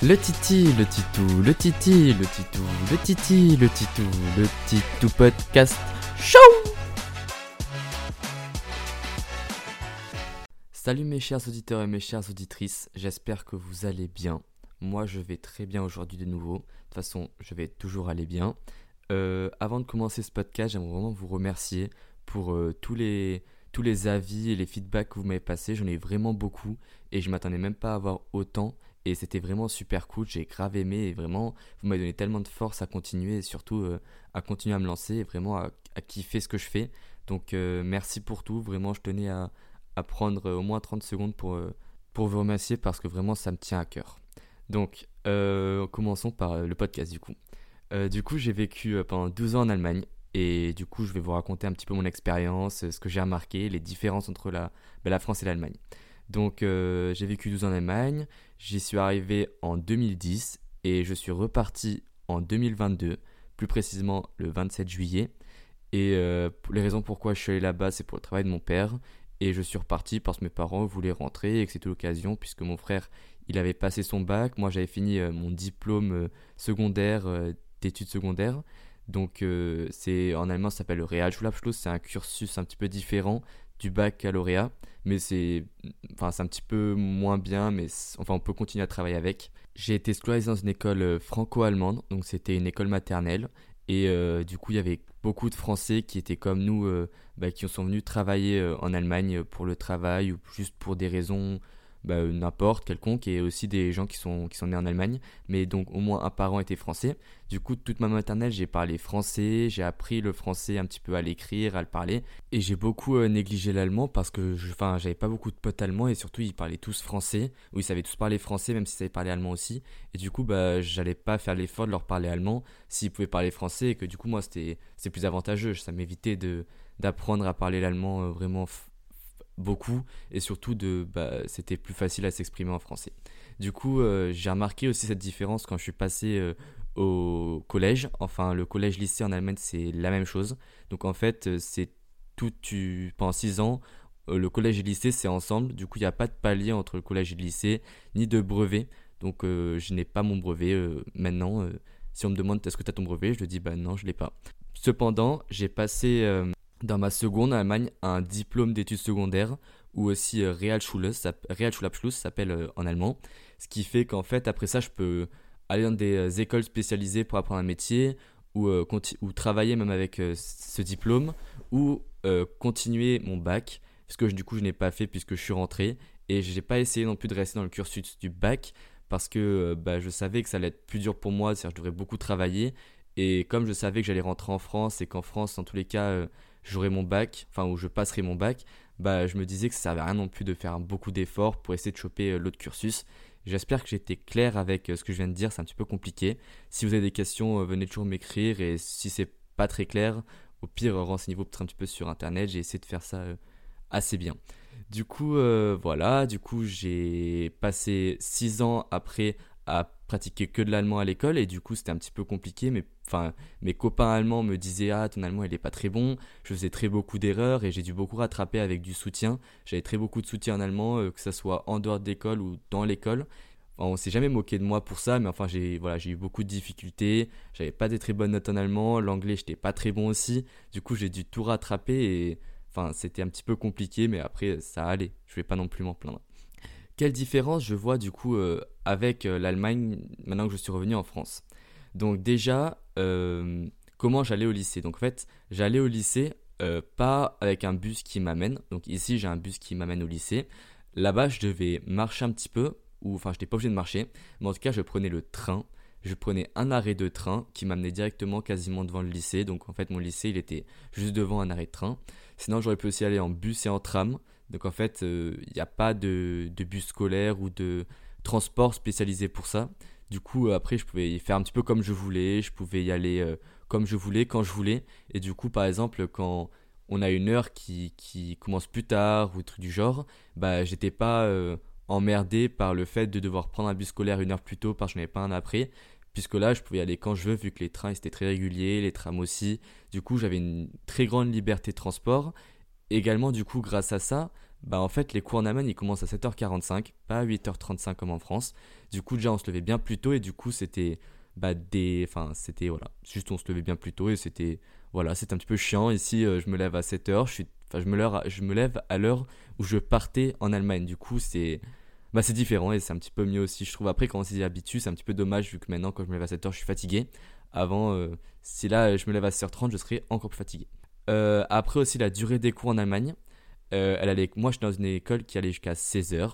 Le titi, le titou, le titi, le titou, le titi, le titou, le titou podcast show Salut mes chers auditeurs et mes chères auditrices, j'espère que vous allez bien. Moi je vais très bien aujourd'hui de nouveau. De toute façon, je vais toujours aller bien. Euh, avant de commencer ce podcast, j'aimerais vraiment vous remercier pour euh, tous les tous les avis et les feedbacks que vous m'avez passés. J'en ai vraiment beaucoup et je m'attendais même pas à avoir autant. Et c'était vraiment super cool, j'ai grave aimé et vraiment, vous m'avez donné tellement de force à continuer et surtout euh, à continuer à me lancer et vraiment à, kiffer ce que je fais. Donc merci pour tout, vraiment je tenais à, prendre au moins 30 secondes pour, pour vous remercier parce que vraiment ça me tient à cœur. Donc commençons par le podcast du coup. Euh, du coup, j'ai vécu euh, pendant 12 ans en Allemagne. Et du coup, je vais vous raconter un petit peu mon expérience, euh, ce que j'ai remarqué, les différences entre la, ben, la France et l'Allemagne. Donc, j'ai vécu 12 ans en Allemagne. J'y suis arrivé en 2010 et je suis reparti en 2022, plus précisément le 27 juillet. Et les raisons pourquoi je suis allé là-bas, c'est pour le travail de mon père. Et je suis reparti parce que mes parents voulaient rentrer et que c'était l'occasion, puisque mon frère, il avait passé son bac. Moi, j'avais fini mon diplôme secondaire d'études secondaires. Donc euh, c'est en allemand ça s'appelle le Realschulabschluss, c'est un cursus un petit peu différent du baccalauréat, mais c'est enfin c'est un petit peu moins bien mais enfin on peut continuer à travailler avec. J'ai été scolarisé dans une école euh, franco-allemande, donc c'était une école maternelle et euh, du coup il y avait beaucoup de Français qui étaient comme nous bah, qui sont venus travailler en Allemagne pour le travail ou juste pour des raisons bah, n'importe, quelconque, et aussi des gens qui sont, qui sont nés en Allemagne, mais donc au moins un parent était français. Du coup, toute ma maternelle, j'ai parlé français, j'ai appris le français un petit peu à l'écrire, à le parler, et j'ai beaucoup euh, négligé l'allemand parce que j'avais pas beaucoup de potes allemands, et surtout ils parlaient tous français, ou ils savaient tous parler français, même s'ils savaient parler allemand aussi, et du coup, bah, j'allais pas faire l'effort de leur parler allemand s'ils pouvaient parler français, et que du coup, moi, c'était, plus avantageux, ça m'évitait d'apprendre à parler l'allemand euh, vraiment beaucoup et surtout de bah, c'était plus facile à s'exprimer en français. Du coup, euh, j'ai remarqué aussi cette différence quand je suis passé euh, au collège. Enfin, le collège-lycée en Allemagne, c'est la même chose. Donc en fait, euh, c'est tout tu pendant 6 ans, le collège et le lycée, c'est ensemble. Du coup, il n'y a pas de palier entre le collège et le lycée, ni de brevet. Donc je n'ai pas mon brevet maintenant. si on me demande est-ce que tu as ton brevet, je dis bah non, je l'ai pas. Cependant, j'ai passé dans ma seconde en Allemagne un diplôme d'études secondaires ou aussi euh, Realschulabschluss s'appelle euh, en allemand. Ce qui fait qu'en fait, après ça, je peux aller dans des euh, écoles spécialisées pour apprendre un métier ou, ou travailler même avec ce diplôme ou continuer mon bac. Ce que du coup, je n'ai pas fait puisque je suis rentré et je n'ai pas essayé non plus de rester dans le cursus du bac parce que bah, je savais que ça allait être plus dur pour moi, c'est-à-dire que je devrais beaucoup travailler. Et comme je savais que j'allais rentrer en France et qu'en France, en tous les cas, j'aurai mon bac, enfin où je passerai mon bac, bah je me disais que ça servait à rien non plus de faire beaucoup d'efforts pour essayer de choper euh, l'autre cursus. J'espère que j'étais clair avec euh, ce que je viens de dire, c'est un petit peu compliqué. Si vous avez des questions, euh, venez toujours m'écrire et si c'est pas très clair, au pire renseignez-vous peut-être un petit peu sur internet, j'ai essayé de faire ça assez bien. Du coup, voilà, du coup j'ai passé 6 ans après à pratiquer que de l'allemand à l'école et du coup c'était un petit peu compliqué mais enfin mes copains allemands me disaient ah ton allemand il est pas très bon. Je faisais très beaucoup d'erreurs et j'ai dû beaucoup rattraper avec du soutien. J'avais très beaucoup de soutien en allemand euh, que ce soit en dehors de l'école ou dans l'école. Enfin, on s'est jamais moqué de moi pour ça mais enfin j'ai voilà j'ai eu beaucoup de difficultés. J'avais pas des très bonnes notes en allemand. L'anglais j'étais pas très bon aussi. Du coup j'ai dû tout rattraper et enfin c'était un petit peu compliqué mais après ça allait. Je vais pas non plus m'en plaindre quelle différence je vois du coup euh, avec euh, l'Allemagne maintenant que je suis revenu en France? Donc déjà, euh, comment j'allais au lycée? Donc en fait, j'allais au lycée pas avec un bus qui m'amène. Donc ici, j'ai un bus qui m'amène au lycée. Là-bas, je devais marcher un petit peu, ou enfin, je n'étais pas obligé de marcher, mais en tout cas, je prenais le train. Je prenais un arrêt de train qui m'amenait directement quasiment devant le lycée. Donc en fait, mon lycée, il était juste devant un arrêt de train. Sinon, j'aurais pu aussi aller en bus et en tram. Donc en fait, il euh, n'y a pas de, bus scolaire ou de transport spécialisé pour ça. Du coup, après, je pouvais y faire un petit peu comme je voulais, je pouvais y aller euh, comme je voulais, quand je voulais. Et du coup, par exemple, quand on a une heure qui, commence plus tard ou truc du genre, bah j'étais pas euh, emmerdé par le fait de devoir prendre un bus scolaire une heure plus tôt parce que je n'avais pas un après. Puisque là, je pouvais y aller quand je veux, vu que les trains étaient très réguliers, les trams aussi. Du coup, j'avais une très grande liberté de transport également, du coup, grâce à ça, bah en fait les cours en Allemagne ils commencent à 7h45, pas à 8h35 comme en France. Du coup déjà on se levait bien plus tôt et du coup c'était bah des enfin c'était voilà, juste on se levait bien plus tôt et c'était voilà, c'est un petit peu chiant. Ici euh, je me lève à 7h, je suis enfin je me lève je me lève à l'heure où je partais en Allemagne. Du coup, c'est bah c'est différent et c'est un petit peu mieux aussi je trouve. Après quand on s'y habitue c'est un petit peu dommage vu que maintenant quand je me lève à 7h je suis fatigué. Avant euh, si là je me lève à 6h30 je serais encore plus fatigué euh, après aussi la durée des cours en Allemagne euh, elle allait, moi, j'étais dans une école qui allait jusqu'à 16h.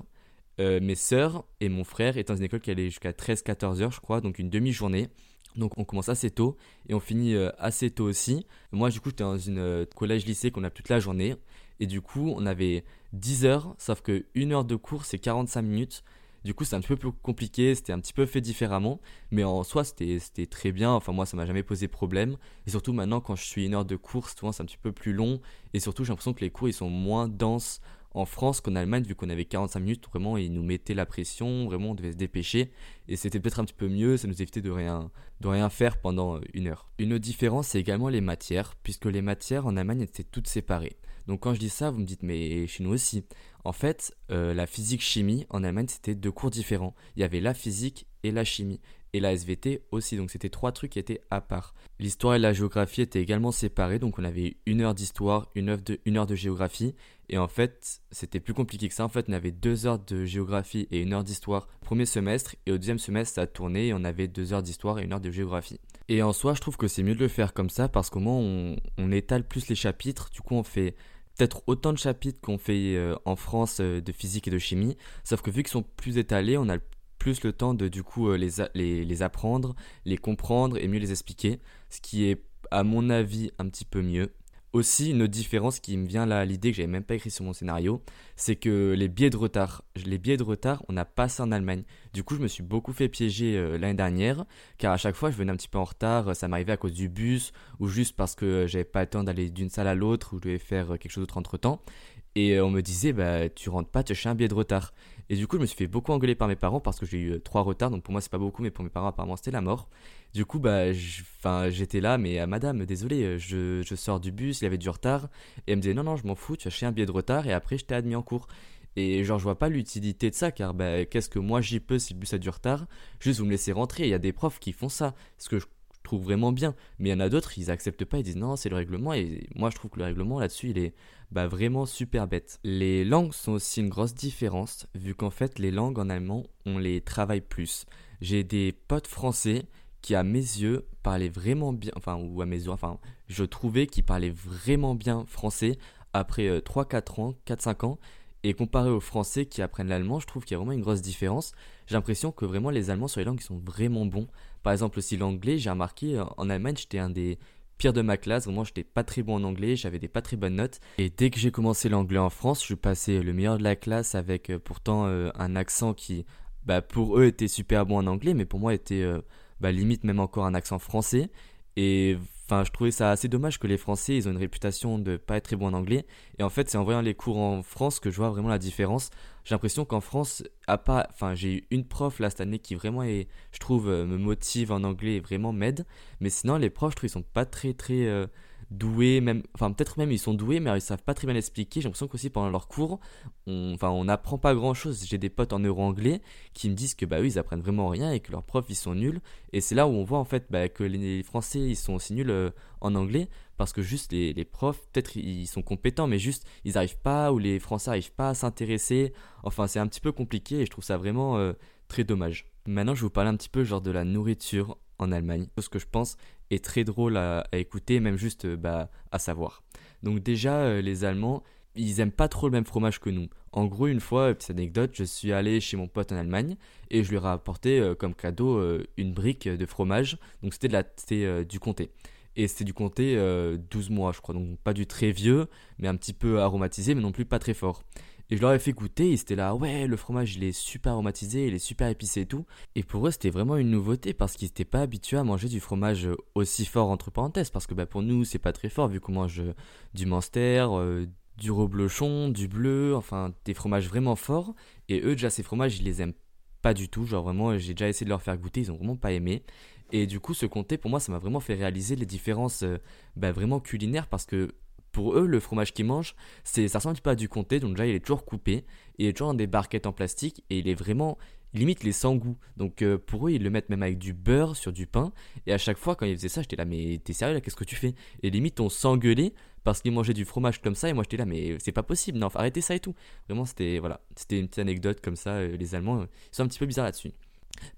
Euh, mes sœurs et mon frère étaient dans une école qui allait jusqu'à 13-14 h je crois, donc une demi-journée. Donc on commence assez tôt et on finit assez tôt aussi. Moi, du coup, j'étais dans une collège-lycée qu'on a toute la journée. Et du coup, on avait 10 heures, sauf que une heure de cours, c'est 45 minutes. Du coup, c'est un petit peu plus compliqué, c'était un petit peu fait différemment, mais en soi, c'était très bien. Enfin, moi, ça m'a jamais posé problème. Et surtout, maintenant, quand je suis une heure de course, souvent, c'est un petit peu plus long. Et surtout, j'ai l'impression que les cours, ils sont moins denses en France qu'en Allemagne, vu qu'on avait 45 minutes, vraiment, ils nous mettaient la pression, vraiment, on devait se dépêcher. Et c'était peut-être un petit peu mieux, ça nous évitait de rien, de rien faire pendant une heure. Une autre différence, c'est également les matières, puisque les matières en Allemagne étaient toutes séparées. Donc quand je dis ça, vous me dites, mais chez nous aussi. En fait, euh, la physique-chimie en Allemagne, c'était deux cours différents. Il y avait la physique et la chimie. Et la SVT aussi, donc c'était trois trucs qui étaient à part. L'histoire et la géographie étaient également séparés, donc on avait une heure d'histoire, une, heure de, géographie. Et en fait, c'était plus compliqué que ça. En fait, on avait deux heures de géographie et une heure d'histoire premier semestre. Et au deuxième semestre, ça a tourné et on avait deux heures d'histoire et une heure de géographie. Et en soi, je trouve que c'est mieux de le faire comme ça parce qu'au moins on, on étale plus les chapitres. Du coup, on fait peut-être autant de chapitres qu'on fait euh, en France euh, de physique et de chimie, sauf que vu qu'ils sont plus étalés, on a plus le temps de du coup euh, les, les, les, apprendre, les comprendre et mieux les expliquer, ce qui est à mon avis un petit peu mieux. Aussi, une autre différence qui me vient là à l'idée que j'avais même pas écrit sur mon scénario, c'est que les billets de retard, les de retard, on n'a pas ça en Allemagne. Du coup, je me suis beaucoup fait piéger euh, l'année dernière, car à chaque fois, je venais un petit peu en retard, ça m'arrivait à cause du bus, ou juste parce que j'avais pas le temps d'aller d'une salle à l'autre, ou je devais faire quelque chose d'autre entre temps. Et euh, on me disait, bah, tu rentres pas, tu as un billet de retard. Et du coup, je me suis fait beaucoup engueuler par mes parents parce que j'ai eu euh, trois retards. Donc pour moi, c'est pas beaucoup, mais pour mes parents, apparemment, c'était la mort. Du coup, bah, j'étais là, mais à madame, désolé, euh, je, je, sors du bus, il y avait du retard. Et elle me disait, non, non, je m'en fous, tu as acheté un billet de retard et après, je t'ai admis en cours. Et genre, je vois pas l'utilité de ça, car bah, qu'est-ce que moi j'y peux si le bus a du retard? Juste vous me laissez rentrer. Il y a des profs qui font ça. Ce que je trouve vraiment bien. Mais il y en a d'autres, ils acceptent pas, ils disent non, c'est le règlement. Et moi, je trouve que le règlement là-dessus, il est bah, vraiment super bête. Les langues sont aussi une grosse différence, vu qu'en fait, les langues en allemand, on les travaille plus. J'ai des potes français qui, à mes yeux, parlaient vraiment bien, enfin, ou à mes yeux, enfin, je trouvais qu'ils parlaient vraiment bien français après 3-4 euh, ans, 4-5 ans. Et comparé aux Français qui apprennent l'allemand, je trouve qu'il y a vraiment une grosse différence. J'ai l'impression que vraiment les Allemands sur les langues ils sont vraiment bons. Par exemple aussi l'anglais, j'ai remarqué euh, en Allemagne j'étais un des pires de ma classe, vraiment j'étais pas très bon en anglais, j'avais des pas très bonnes notes. Et dès que j'ai commencé l'anglais en France, je suis passé le meilleur de la classe avec euh, pourtant euh, un accent qui, bah, pour eux était super bon en anglais, mais pour moi était bah, limite même encore un accent français. Et Enfin, je trouvais ça assez dommage que les Français, ils ont une réputation de pas être très bons en anglais. Et en fait, c'est en voyant les cours en France que je vois vraiment la différence. J'ai l'impression qu'en France, à pas, enfin, j'ai eu une prof là cette année qui vraiment est, je trouve, euh, me motive en anglais et vraiment m'aide. Mais sinon, les profs, je trouve, ils sont pas très, très, euh, doués, même, enfin peut-être même ils sont doués, mais ils savent pas très bien expliquer. J'ai l'impression qu'aussi pendant leurs cours, on, enfin on n'apprend pas grand chose. J'ai des potes en euro-anglais qui me disent que bah oui ils apprennent vraiment rien et que leurs profs ils sont nuls. Et c'est là où on voit en fait bah, que les Français ils sont aussi nuls euh, en anglais parce que juste les, les profs peut-être ils sont compétents mais juste ils arrivent pas ou les Français arrivent pas à s'intéresser. Enfin c'est un petit peu compliqué et je trouve ça vraiment euh, très dommage. Maintenant je vais vous parler un petit peu genre de la nourriture en Allemagne. Ce que je pense est très drôle à, écouter, même juste euh, bah, à savoir. Donc déjà, euh, les Allemands, ils aiment pas trop le même fromage que nous. En gros, une fois, petite anecdote, je suis allé chez mon pote en Allemagne et je lui ai apporté euh, comme cadeau une brique de fromage. Donc c'était la, du comté. Et c'était du comté 12 mois, je crois. Donc pas du très vieux, mais un petit peu aromatisé, mais non plus pas très fort. Et je leur ai fait goûter, ils étaient là, ouais, le fromage il est super aromatisé, il est super épicé et tout. Et pour eux c'était vraiment une nouveauté parce qu'ils n'étaient pas habitués à manger du fromage aussi fort entre parenthèses. Parce que bah, pour nous c'est pas très fort vu qu'on mange euh, du Manster, euh, du reblochon, du bleu, enfin des fromages vraiment forts. Et eux déjà ces fromages ils les aiment pas du tout. Genre vraiment j'ai déjà essayé de leur faire goûter, ils ont vraiment pas aimé. Et du coup ce comté pour moi ça m'a vraiment fait réaliser les différences euh, bah, vraiment culinaires parce que pour eux, le fromage qu'ils mangent, c'est, ça ressemble peu à du comté, donc déjà il est toujours coupé, il est toujours dans des barquettes en plastique, et il est vraiment, limite les sans goût. Donc euh, pour eux, ils le mettent même avec du beurre sur du pain, et à chaque fois quand ils faisaient ça, j'étais là, mais t'es sérieux là, qu'est-ce que tu fais? Et limite on s'engueulait parce qu'ils mangeaient du fromage comme ça, et moi j'étais là, mais c'est pas possible, non, arrêtez ça et tout. Vraiment, c'était voilà, c'était une petite anecdote comme ça, euh, les Allemands, ils sont un petit peu bizarres là-dessus.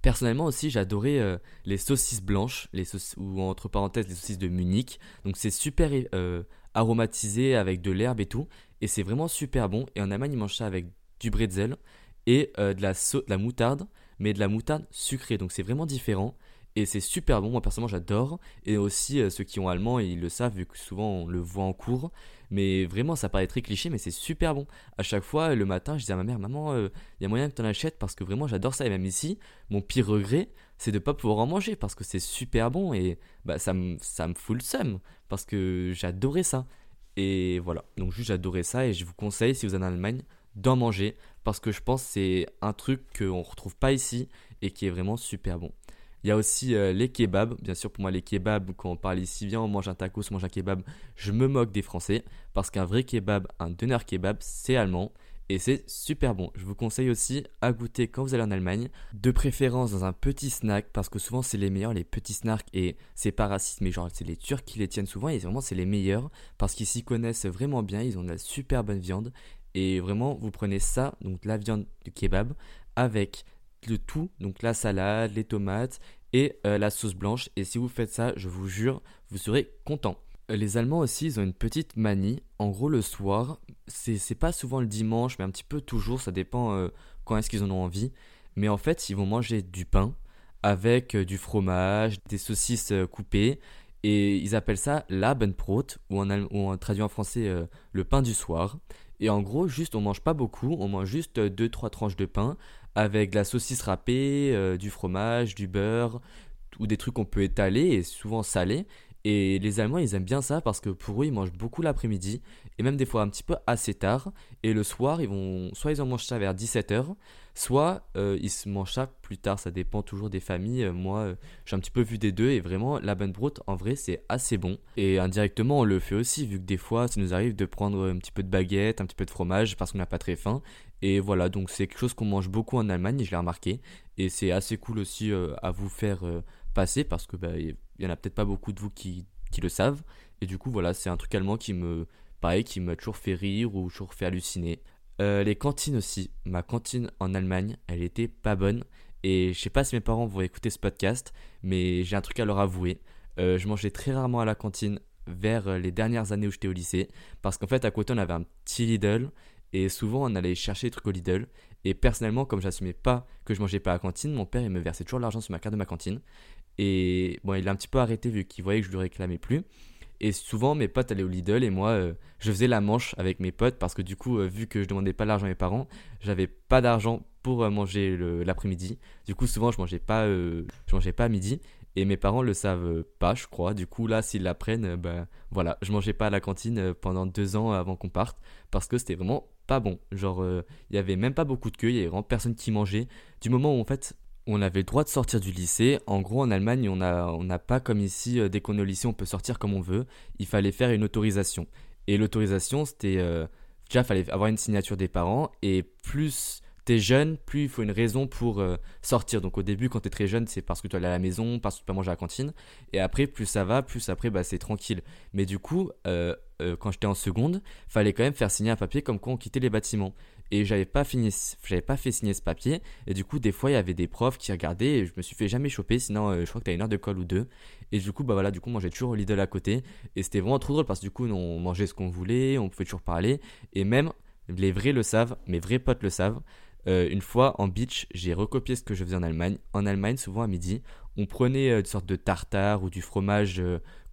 Personnellement aussi, j'adorais euh, les saucisses blanches, ou entre parenthèses les saucisses de Munich. Donc c'est super euh, aromatisé avec de l'herbe et tout, et c'est vraiment super bon. Et en Allemagne, ils mangent ça avec du bretzel et euh, de, la de la moutarde, mais de la moutarde sucrée. Donc c'est vraiment différent. Et c'est super bon, moi personnellement j'adore. Et aussi ceux qui ont allemand, ils le savent vu que souvent on le voit en cours. Mais vraiment, ça paraît très cliché, mais c'est super bon. À chaque fois, le matin, je disais à ma mère, maman, il euh, y a moyen que tu en achètes parce que vraiment, j'adore ça. Et même ici, mon pire regret, c'est de ne pas pouvoir en manger parce que c'est super bon et bah, ça, me, ça fout le seum parce que j'adorais ça. Et voilà, donc juste j'adorais ça et je vous conseille, si vous êtes en Allemagne, d'en manger parce que je pense que c'est un truc qu'on ne retrouve pas ici et qui est vraiment super bon. Il y a aussi euh, les kebabs. Bien sûr, pour moi, les kebabs, quand on parle ici, viens, on mange un tacos, on mange un kebab, je me moque des Français. Parce qu'un vrai kebab, un doner kebab, c'est allemand. Et c'est super bon. Je vous conseille aussi à goûter quand vous allez en Allemagne. De préférence dans un petit snack, parce que souvent c'est les meilleurs, les petits snacks. Et c'est pas raciste, mais genre c'est les Turcs qui les tiennent souvent. Et vraiment c'est les meilleurs, parce qu'ils s'y connaissent vraiment bien. Ils ont de la super bonne viande. Et vraiment, vous prenez ça, donc la viande du kebab, avec le tout, donc la salade, les tomates euh, la sauce blanche. Et si vous faites ça, je vous jure, vous serez content. Euh, les Allemands aussi, ils ont une petite manie. En gros, le soir, c'est pas souvent le dimanche, mais un petit peu toujours, ça dépend euh, quand est-ce qu'ils en ont envie. Mais en fait, ils vont manger du pain avec du fromage, des saucisses coupées. Et ils appellent ça l'Abendbrot, ou en, ou en traduit en français le pain du soir. Et en gros, juste, on mange pas beaucoup, on mange juste 2-3 tranches de pain avec de la saucisse râpée, euh, du fromage, du beurre, ou des trucs qu'on peut étaler et souvent salés. Et les Allemands, ils aiment bien ça parce que pour eux, ils mangent beaucoup l'après-midi et même des fois un petit peu assez tard. Et le soir, ils vont soit ils en mangent ça vers 17h, soit euh, ils se mangent ça plus tard. Ça dépend toujours des familles. Euh, moi, euh, j'ai un petit peu vu des deux et vraiment, la brot en vrai, c'est assez bon. Et indirectement, on le fait aussi vu que des fois, ça nous arrive de prendre un petit peu de baguette, un petit peu de fromage parce qu'on n'a pas très faim. Et voilà, donc c'est quelque chose qu'on mange beaucoup en Allemagne, je l'ai remarqué. Et c'est assez cool aussi à vous faire passer parce que bah, il y en a peut-être pas beaucoup de vous qui, le savent. Et du coup, voilà, c'est un truc allemand qui me, pareil, qui m'a toujours fait rire ou toujours fait halluciner. Euh, les cantines aussi. Ma cantine en Allemagne, elle était pas bonne. Et je sais pas si mes parents vont écouter ce podcast, mais j'ai un truc à leur avouer. Euh, je mangeais très rarement à la cantine vers euh, les dernières années où j'étais au lycée. Parce qu'en fait, à côté, on avait un petit Lidl. Et souvent, on allait chercher des trucs au Lidl. Et personnellement, comme j'assumais pas que je mangeais pas à la cantine, mon père, il me versait toujours l'argent sur ma carte de ma cantine. Et bon, il a un petit peu arrêté vu qu'il voyait que je lui réclamais plus. Et souvent, mes potes allaient au Lidl et moi, euh, je faisais la manche avec mes potes parce que du coup, euh, vu que je demandais pas l'argent à mes parents, j'avais pas d'argent pour euh, manger l'après-midi. Du coup, souvent, je mangeais pas, je mangeais pas à midi. Et mes parents le savent pas, je crois. Du coup, là, s'ils l'apprennent, ben voilà, je mangeais pas à la cantine pendant deux ans avant qu'on parte parce que c'était vraiment pas bon. Genre, il y avait même pas beaucoup de queue, il y avait vraiment personne qui mangeait. Du moment où en fait, on avait le droit de sortir du lycée. En gros, en Allemagne, on n'a pas comme ici, euh, dès qu'on est au lycée, on peut sortir comme on veut. Il fallait faire une autorisation. Et l'autorisation, c'était. Euh, déjà, fallait avoir une signature des parents. Et plus t'es jeune, plus il faut une raison pour euh, sortir. Donc au début, quand t'es très jeune, c'est parce que tu aller à la maison, parce que tu peux manger à la cantine. Et après, plus ça va, plus après, bah, c'est tranquille. Mais du coup, quand j'étais en seconde, fallait quand même faire signer un papier comme quoi on quittait les bâtiments et j'avais pas fini j'avais pas fait signer ce papier. Et du coup des fois il y avait des profs qui regardaient et je me suis fait jamais choper. Sinon euh, je crois que t'as une heure de colle ou deux. Et du coup bah voilà du coup moi j'ai toujours Lidl à côté. Et c'était vraiment trop drôle parce que du coup on mangeait ce qu'on voulait on pouvait toujours parler. Et même les vrais le savent mes vrais potes le savent. Euh, une fois en beach, j'ai recopié ce que je faisais en Allemagne. En Allemagne, souvent à midi, on prenait euh, une sorte de tartare ou du fromage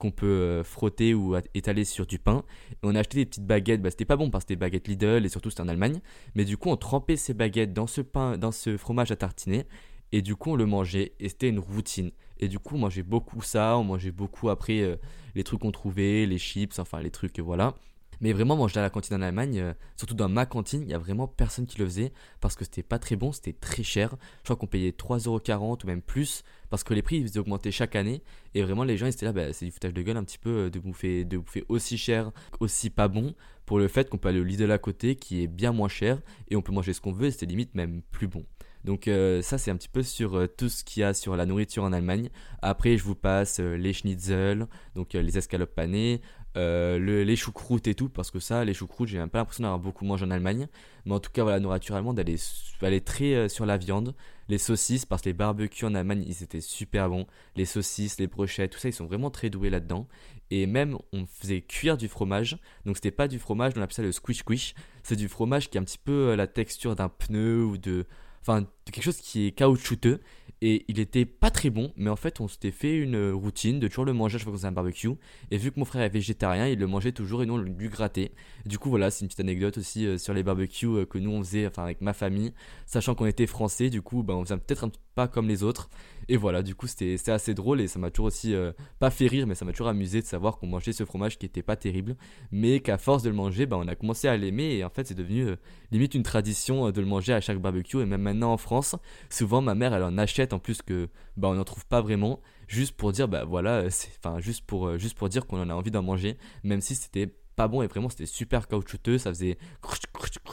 qu'on peut euh, frotter ou étaler sur du pain. Et on a acheté des petites baguettes, bah, c'était pas bon parce que c'était des baguettes Lidl et surtout c'était en Allemagne. Mais du coup, on trempait ces baguettes dans ce pain, dans ce fromage à tartiner. Et du coup, on le mangeait et c'était une routine. Et du coup, on mangeait beaucoup ça, on mangeait beaucoup après euh, les trucs qu'on trouvait, les chips, enfin les trucs, voilà. Mais vraiment, manger à la cantine en Allemagne, euh, surtout dans ma cantine, il y a vraiment personne qui le faisait parce que c'était pas très bon, c'était très cher. Je crois qu'on payait 3,40€ ou même plus parce que les prix ils augmentaient chaque année. Et vraiment, les gens ils étaient là, bah, c'est du foutage de gueule un petit peu euh, de bouffer, de aussi cher, aussi pas bon pour le fait qu'on peut aller au Lidl à côté qui est bien moins cher et on peut manger ce qu'on veut et c'était limite même plus bon. Donc euh, ça c'est un petit peu sur tout ce qu'il y a sur la nourriture en Allemagne. Après je vous passe les schnitzel, donc les escalopes panées, euh, les choucroutes et tout, parce que ça, les choucroutes, j'ai même pas l'impression d'avoir beaucoup mangé en Allemagne. Mais en tout cas, voilà, nourriture allemande, elle est, très euh, sur la viande. Les saucisses, parce que les barbecues en Allemagne, ils étaient super bons. Les saucisses, les brochettes, tout ça, ils sont vraiment très doués là-dedans. Et même, on faisait cuire du fromage. Donc, c'était pas du fromage, on appelait ça le squish squish. C'est du fromage qui a un petit peu euh, la texture d'un pneu ou de. Enfin, quelque chose qui est caoutchouteux et il était pas très bon, mais en fait on s'était fait une routine de toujours le manger à chaque fois qu'on faisait un barbecue. Et vu que mon frère est végétarien, il le mangeait toujours et nous on lui grattait. Du coup voilà, c'est une petite anecdote aussi euh, sur les barbecues euh, que nous on faisait, enfin avec ma famille, sachant qu'on était français, du coup bah, on faisait peut-être un pas comme les autres. Et voilà, du coup c'était assez drôle et ça m'a toujours aussi, euh, pas fait rire, mais ça m'a toujours amusé de savoir qu'on mangeait ce fromage qui était pas terrible, mais qu'à force de le manger, bah, on a commencé à l'aimer et en fait c'est devenu limite une tradition de le manger à chaque barbecue. Et même maintenant en France, souvent ma mère elle en achète en plus que bah on n'en trouve pas vraiment. Juste pour dire bah voilà enfin juste pour euh, juste pour dire qu'on en a envie d'en manger même si c'était pas bon. Et vraiment c'était super caoutchouteux. Ça faisait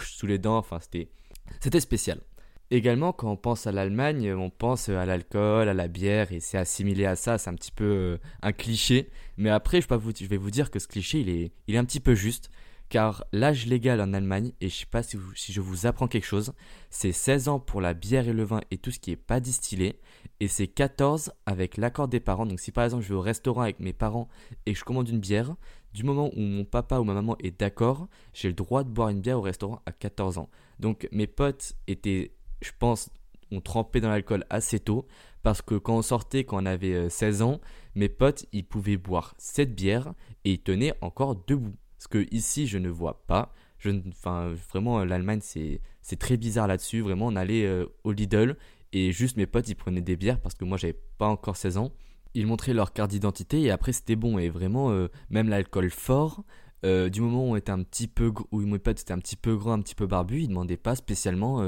sous les dents. Enfin c'était spécial Également, quand on pense à l'Allemagne, on pense à l'alcool, à la bière, et c'est assimilé à ça, c'est un petit peu euh, un cliché. Mais après, je, vais vous dire que ce cliché, il est, il est un petit peu juste car l'âge légal en Allemagne, et je sais pas si, je vous apprends quelque chose, c'est 16 ans pour la bière et le vin et tout ce qui est pas distillé, et c'est 14 avec l'accord des parents. Donc si par exemple je vais au restaurant avec mes parents et je commande une bière, du moment où mon papa ou ma maman est d'accord, j'ai le droit de boire une bière au restaurant à 14 ans. Donc mes potes étaient, je pense, ont trempé dans l'alcool assez tôt, parce que quand on sortait, quand on avait 16 euh, ans, mes potes, ils pouvaient boire cette bière et ils tenaient encore debout. Ce que ici, je ne vois pas. Je, enfin, vraiment, l'Allemagne, c'est, très bizarre là-dessus. Vraiment, on allait euh, au Lidl et juste mes potes, ils prenaient des bières parce que moi, j'avais pas encore 16 ans. Ils montraient leur carte d'identité et après, c'était bon. Et vraiment, euh, même l'alcool fort, euh, du moment où on était un petit peu, où mes potes étaient un petit peu grands, un petit peu barbus, ils demandaient pas spécialement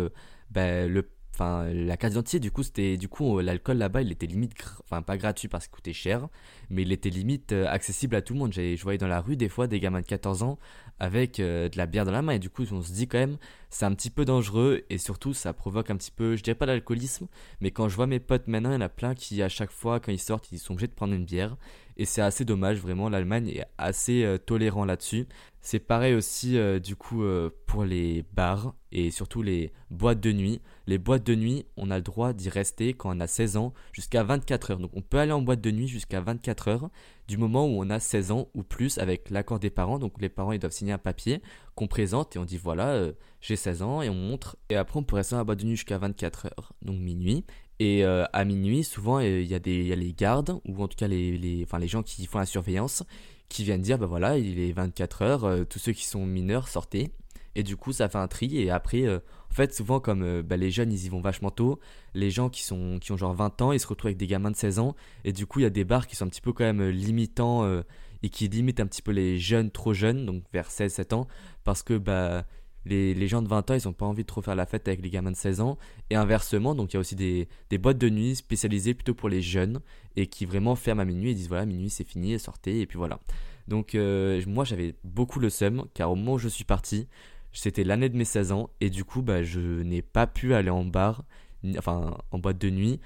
ben, le la carte d'identité du coup c'était du coup l'alcool là-bas il était limite enfin pas gratuit parce qu'il coûtait cher mais il était limite euh, accessible à tout le monde. Je voyais dans la rue des fois des gamins de 14 ans avec euh, de la bière dans la main. Et du coup on se dit quand même c'est un petit peu dangereux. Et surtout ça provoque un petit peu je dirais pas l'alcoolisme mais quand je vois mes potes maintenant il y en a plein qui à chaque fois quand ils sortent ils sont obligés de prendre une bière. Et c'est assez dommage vraiment. l'Allemagne est assez euh, tolérant là-dessus. C'est pareil aussi du coup pour les bars et surtout les boîtes de nuit. Les boîtes de nuit, on a le droit d'y rester quand on a 16 ans jusqu'à 24 heures. Donc on peut aller en boîte de nuit jusqu'à 24 du moment où on a 16 ans ou plus avec l'accord des parents. Donc les parents ils doivent signer un papier qu'on présente et on dit voilà euh, j'ai 16 ans et on montre. Et après on peut rester en boîte de nuit jusqu'à 24 heures, donc minuit. Et euh, à minuit, souvent, euh, il des, y a les gardes, ou en tout cas les, les, enfin, les gens qui font la surveillance, qui viennent dire, ben voilà, il est 24 heures, tous ceux qui sont mineurs, sortez. Et du coup, ça fait un tri. Et après, euh, en fait, souvent, comme euh, bah, les jeunes, ils y vont vachement tôt, les gens qui, sont, qui ont genre 20 ans, ils se retrouvent avec des gamins de 16 ans. Et du coup, il y a des bars qui sont un petit peu quand même euh, limitants et qui limitent un petit peu les jeunes trop jeunes, donc vers 16-7 ans, parce que bah, les, les, gens de 20 ans, ils n'ont pas envie de trop faire la fête avec les gamins de 16 ans. Et inversement, donc il y a aussi des, des boîtes de nuit spécialisées plutôt pour les jeunes et qui vraiment ferment à minuit et disent voilà, minuit c'est fini, sortez, et puis voilà. Donc moi j'avais beaucoup le seum car au moment où je suis parti, c'était l'année de mes 16 ans et du coup bah, je n'ai pas pu aller en bar, enfin en boîte de nuit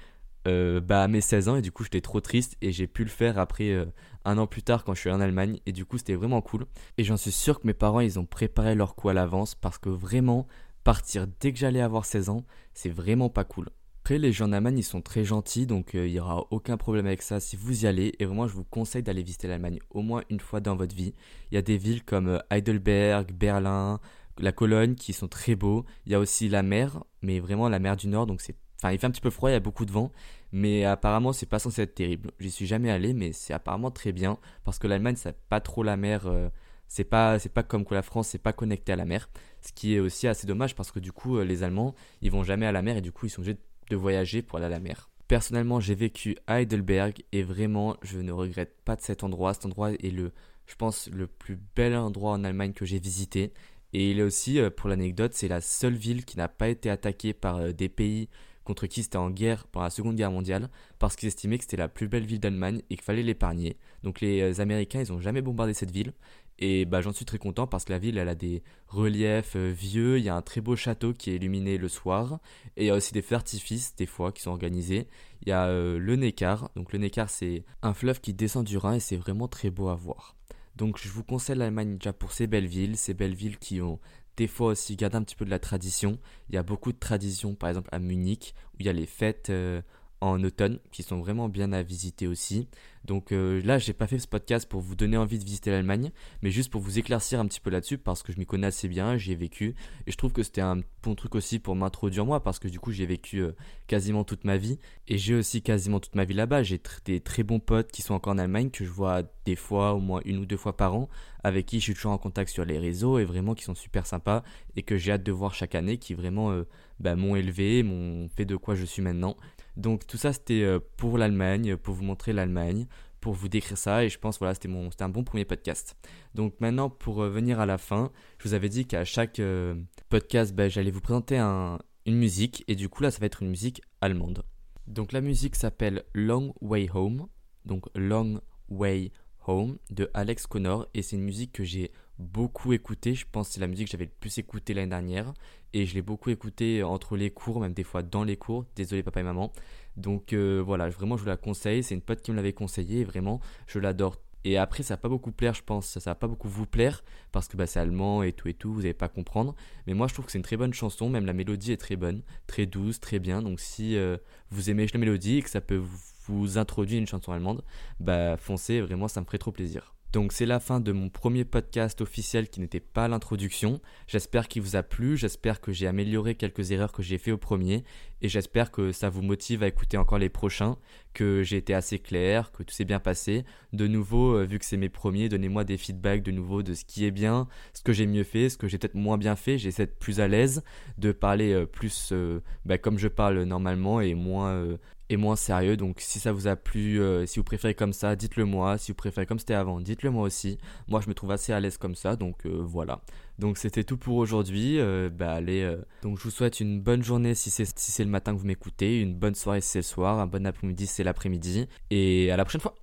euh, bah, à mes 16 ans et du coup j'étais trop triste et j'ai pu le faire après euh, un an plus tard quand je suis en Allemagne et du coup c'était vraiment cool et j'en suis sûr que mes parents ils ont préparé leur coup à l'avance parce que vraiment partir dès que j'allais avoir 16 ans c'est vraiment pas cool. Après les gens en Allemagne ils sont très gentils donc euh, il n'y aura aucun problème avec ça si vous y allez et vraiment je vous conseille d'aller visiter l'Allemagne au moins une fois dans votre vie. Il y a des villes comme Heidelberg, Berlin, la Cologne qui sont très beaux. Il y a aussi la mer, mais vraiment la mer du Nord, donc c'est, enfin il fait un petit peu froid, il y a beaucoup de vent, mais apparemment c'est pas censé être terrible. J'y suis jamais allé, mais c'est apparemment très bien parce que l'Allemagne c'est pas trop la mer. Euh, c'est pas c'est pas comme que la France c'est pas connecté à la mer ce qui est aussi assez dommage parce que du coup euh, les Allemands ils vont jamais à la mer et du coup ils sont obligés de voyager pour aller à la mer personnellement j'ai vécu à Heidelberg et vraiment je ne regrette pas de cet endroit cet endroit est le je pense, le plus bel endroit en Allemagne que j'ai visité. Et il est aussi, euh, pour l'anecdote, c'est la seule ville qui n'a pas été attaquée par euh, des pays contre qui c'était en guerre pendant la Seconde Guerre mondiale, parce qu'ils estimaient que c'était la plus belle ville d'Allemagne et qu'il fallait l'épargner. Donc les euh, Américains, ils n'ont jamais bombardé cette ville. Et bah, j'en suis très content parce que la ville, elle a des reliefs vieux, il y a un très beau château qui est illuminé le soir, et il y a aussi des feux d'artifice, des fois, qui sont organisés. Il y a le Neckar, donc le Neckar, c'est un fleuve qui descend du Rhin et c'est vraiment très beau à voir. Donc je vous conseille l'Allemagne déjà pour ces belles villes, ces belles villes qui ont des fois aussi gardé un petit peu de la tradition. Il y a beaucoup de traditions, par exemple à Munich, où il y a les fêtes euh, en automne qui sont vraiment bien à visiter aussi. Donc euh, là, j'ai pas fait ce podcast pour vous donner envie de visiter l'Allemagne, mais juste pour vous éclaircir un petit peu là-dessus parce que je m'y connais assez bien, j'y ai vécu et je trouve que c'était un bon truc aussi pour m'introduire moi parce que du coup, j'ai vécu euh, quasiment toute ma vie et j'ai aussi quasiment toute ma vie là-bas. J'ai des très bons potes qui sont encore en Allemagne que je vois des fois, au moins une ou deux fois par an, avec qui je suis toujours en contact sur les réseaux et vraiment qui sont super sympas et que j'ai hâte de voir chaque année, qui vraiment euh, bah, m'ont élevé, m'ont fait de quoi je suis maintenant. Donc tout ça c'était pour l'Allemagne, pour vous montrer l'Allemagne pour vous décrire ça et je pense voilà c'était un bon premier podcast. Donc maintenant pour euh, venir à la fin, je vous avais dit qu'à chaque euh, podcast ben, j'allais vous présenter un, une musique et du coup là ça va être une musique allemande. Donc la musique s'appelle Long Way Home, donc Long Way Home de Alex Connor et c'est une musique que j'ai beaucoup écoutée, je pense que c'est la musique que j'avais le plus écoutée l'année dernière et je l'ai beaucoup écoutée entre les cours, même des fois dans les cours, désolé papa et maman. Donc euh, voilà, vraiment je vous la conseille, c'est une pote qui me l'avait conseillé et vraiment je l'adore. Et après ça va pas beaucoup plaire je pense, ça va pas beaucoup vous plaire parce que bah, c'est allemand et tout et tout, vous n'allez pas comprendre. Mais moi je trouve que c'est une très bonne chanson, même la mélodie est très bonne, très douce, très bien. Donc si euh, vous aimez la mélodie et que ça peut vous, vous introduire une chanson allemande, bah foncez, vraiment ça me ferait trop plaisir. Donc c'est la fin de mon premier podcast officiel qui n'était pas l'introduction. J'espère qu'il vous a plu, j'espère que j'ai amélioré quelques erreurs que j'ai fait au premier et j'espère que ça vous motive à écouter encore les prochains, que j'ai été assez clair, que tout s'est bien passé. De nouveau, euh, vu que c'est mes premiers, donnez-moi des feedbacks de nouveau de ce qui est bien, ce que j'ai mieux fait, ce que j'ai peut-être moins bien fait. J'essaie d'être plus à l'aise, de parler euh, plus euh, bah, comme je parle normalement et moins et moins sérieux. Donc si ça vous a plu, euh, si vous préférez comme ça, dites-le moi. Si vous préférez comme c'était avant, dites-le moi aussi. Moi je me trouve assez à l'aise comme ça, donc euh, voilà. Donc c'était tout pour aujourd'hui. Euh, bah allez, donc je vous souhaite une bonne journée si c'est si c'est le matin que vous m'écoutez, une bonne soirée si c'est le soir, un bon après-midi si c'est l'après-midi, et à la prochaine fois.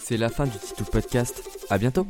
C'est la fin du Titou Podcast. À bientôt.